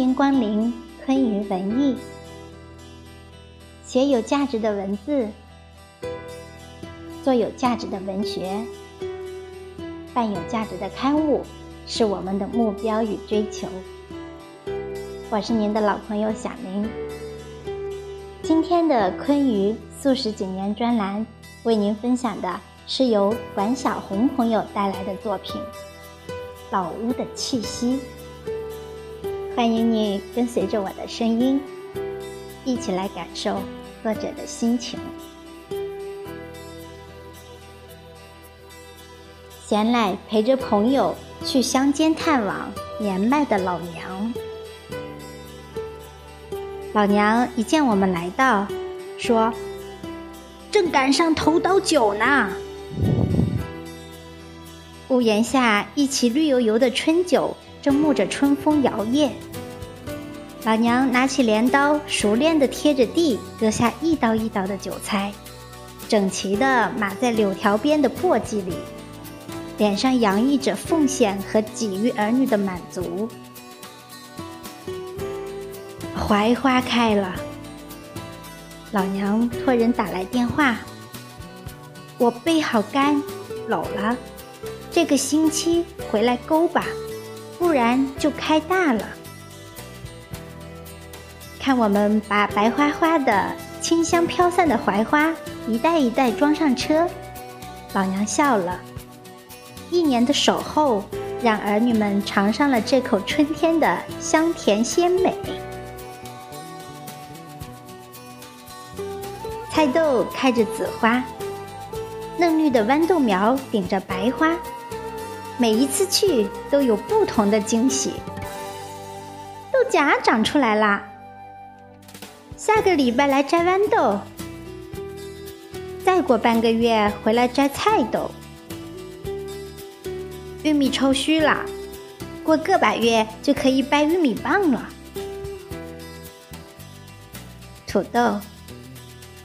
迎光临昆语文艺，写有价值的文字，做有价值的文学，办有价值的刊物，是我们的目标与追求。我是您的老朋友小林。今天的昆语素食景年专栏，为您分享的是由管小红朋友带来的作品《老屋的气息》。欢迎你跟随着我的声音，一起来感受作者的心情。闲来陪着朋友去乡间探望年迈的老娘，老娘一见我们来到，说：“正赶上头刀酒呢。”屋檐下一起绿油油的春酒正沐着春风摇曳。老娘拿起镰刀，熟练地贴着地割下一刀一刀的韭菜，整齐地码在柳条边的簸箕里，脸上洋溢着奉献和给予儿女的满足。槐花开了，老娘托人打来电话，我备好杆，搂了，这个星期回来勾吧，不然就开大了。看我们把白花花的、清香飘散的槐花一袋一袋装上车，老娘笑了。一年的守候，让儿女们尝上了这口春天的香甜鲜美。菜豆开着紫花，嫩绿的豌豆苗顶着白花，每一次去都有不同的惊喜。豆荚长出来啦！下个礼拜来摘豌豆，再过半个月回来摘菜豆。玉米抽须了，过个把月就可以掰玉米棒了。土豆、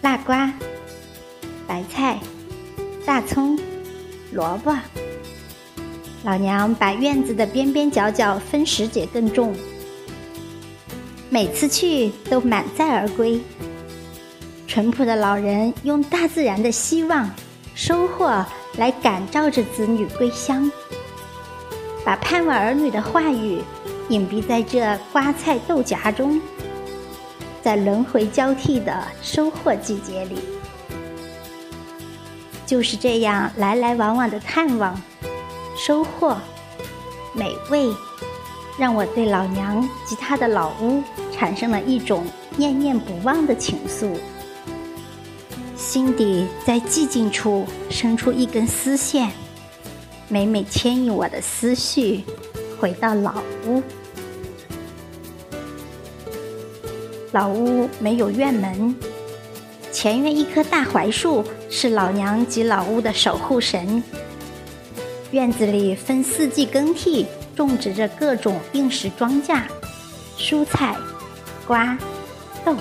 辣瓜、白菜、大葱、萝卜，老娘把院子的边边角角分十节耕种。每次去都满载而归。淳朴的老人用大自然的希望、收获来感召着子女归乡，把盼望儿女的话语隐蔽在这瓜菜豆荚中，在轮回交替的收获季节里，就是这样来来往往的探望、收获、美味。让我对老娘及她的老屋产生了一种念念不忘的情愫，心底在寂静处生出一根丝线，每每牵引我的思绪回到老屋。老屋没有院门，前院一棵大槐树是老娘及老屋的守护神。院子里分四季更替。种植着各种应时庄稼、蔬菜、瓜、豆。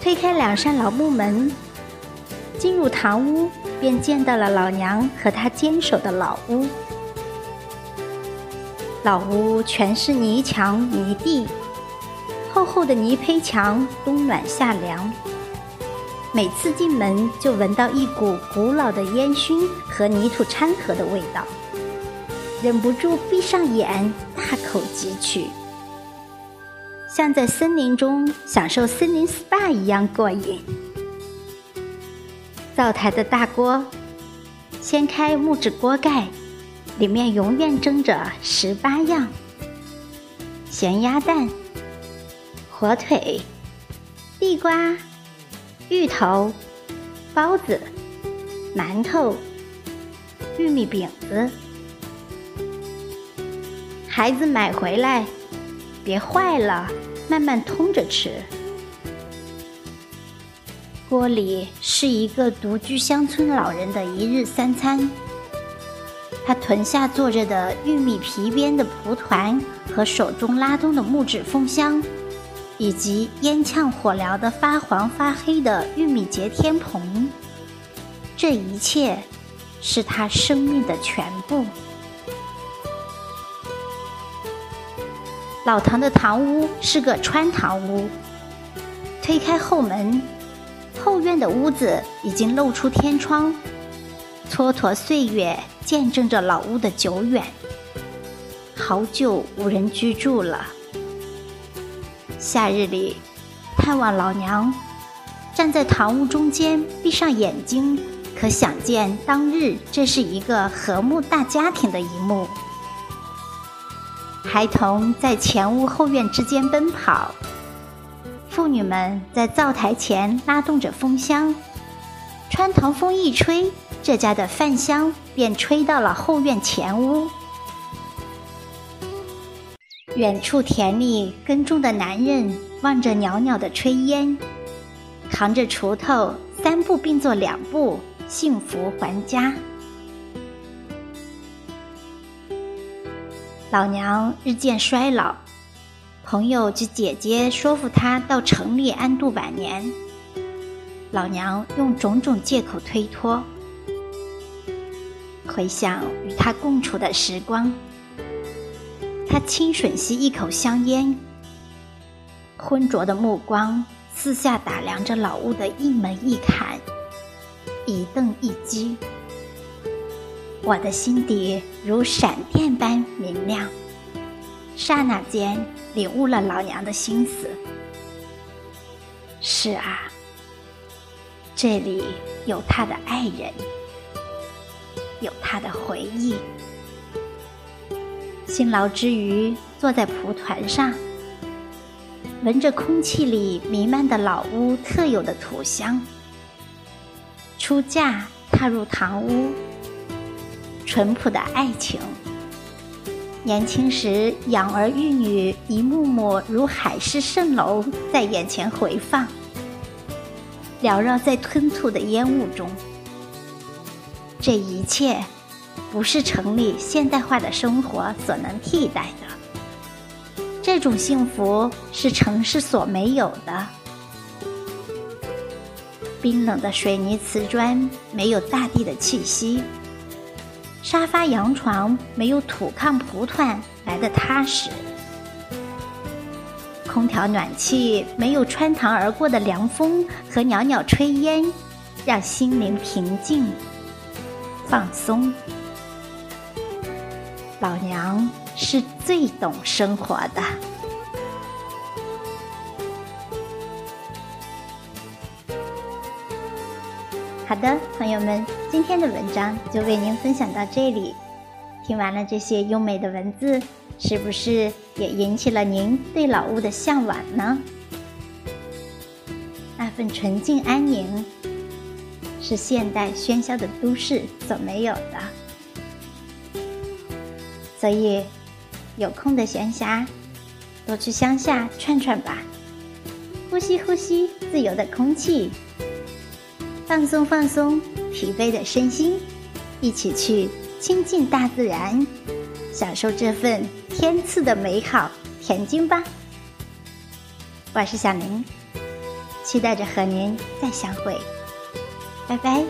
推开两扇老木门，进入堂屋，便见到了老娘和她坚守的老屋。老屋全是泥墙泥地，厚厚的泥坯墙，冬暖夏凉。每次进门，就闻到一股古老的烟熏和泥土掺和的味道。忍不住闭上眼，大口汲取，像在森林中享受森林 SPA 一样过瘾。灶台的大锅，掀开木质锅盖，里面永远蒸着十八样：咸鸭蛋、火腿、地瓜、芋头、包子、馒头、玉米饼子。孩子买回来，别坏了，慢慢通着吃。锅里是一个独居乡村老人的一日三餐。他臀下坐着的玉米皮边的蒲团和手中拉动的木质风箱，以及烟呛火燎的发黄发黑的玉米节天棚，这一切是他生命的全部。老唐的堂屋是个穿堂屋。推开后门，后院的屋子已经露出天窗，蹉跎岁月见证着老屋的久远。好久无人居住了。夏日里，探望老娘，站在堂屋中间，闭上眼睛，可想见当日这是一个和睦大家庭的一幕。孩童在前屋后院之间奔跑，妇女们在灶台前拉动着风箱，穿堂风一吹，这家的饭香便吹到了后院前屋。远处田里耕种的男人望着袅袅的炊烟，扛着锄头，三步并作两步，幸福还家。老娘日渐衰老，朋友及姐姐说服她到城里安度晚年。老娘用种种借口推脱。回想与他共处的时光，他轻吮吸一口香烟，浑浊的目光四下打量着老屋的一门一槛、一凳一机。我的心底如闪电般明亮，刹那间领悟了老娘的心思。是啊，这里有他的爱人，有他的回忆。辛劳之余，坐在蒲团上，闻着空气里弥漫的老屋特有的土香。出嫁，踏入堂屋。淳朴的爱情，年轻时养儿育女，一幕幕如海市蜃楼在眼前回放，缭绕在吞吐的烟雾中。这一切，不是城里现代化的生活所能替代的。这种幸福是城市所没有的。冰冷的水泥瓷砖，没有大地的气息。沙发、洋床没有土炕、蒲团来的踏实，空调、暖气没有穿堂而过的凉风和袅袅炊烟，让心灵平静、放松。老娘是最懂生活的。好的，朋友们，今天的文章就为您分享到这里。听完了这些优美的文字，是不是也引起了您对老屋的向往呢？那份纯净安宁，是现代喧嚣的都市所没有的。所以，有空的闲暇，多去乡下串串吧，呼吸呼吸自由的空气。放松放松疲惫的身心，一起去亲近大自然，享受这份天赐的美好恬静吧。我是小林，期待着和您再相会，拜拜。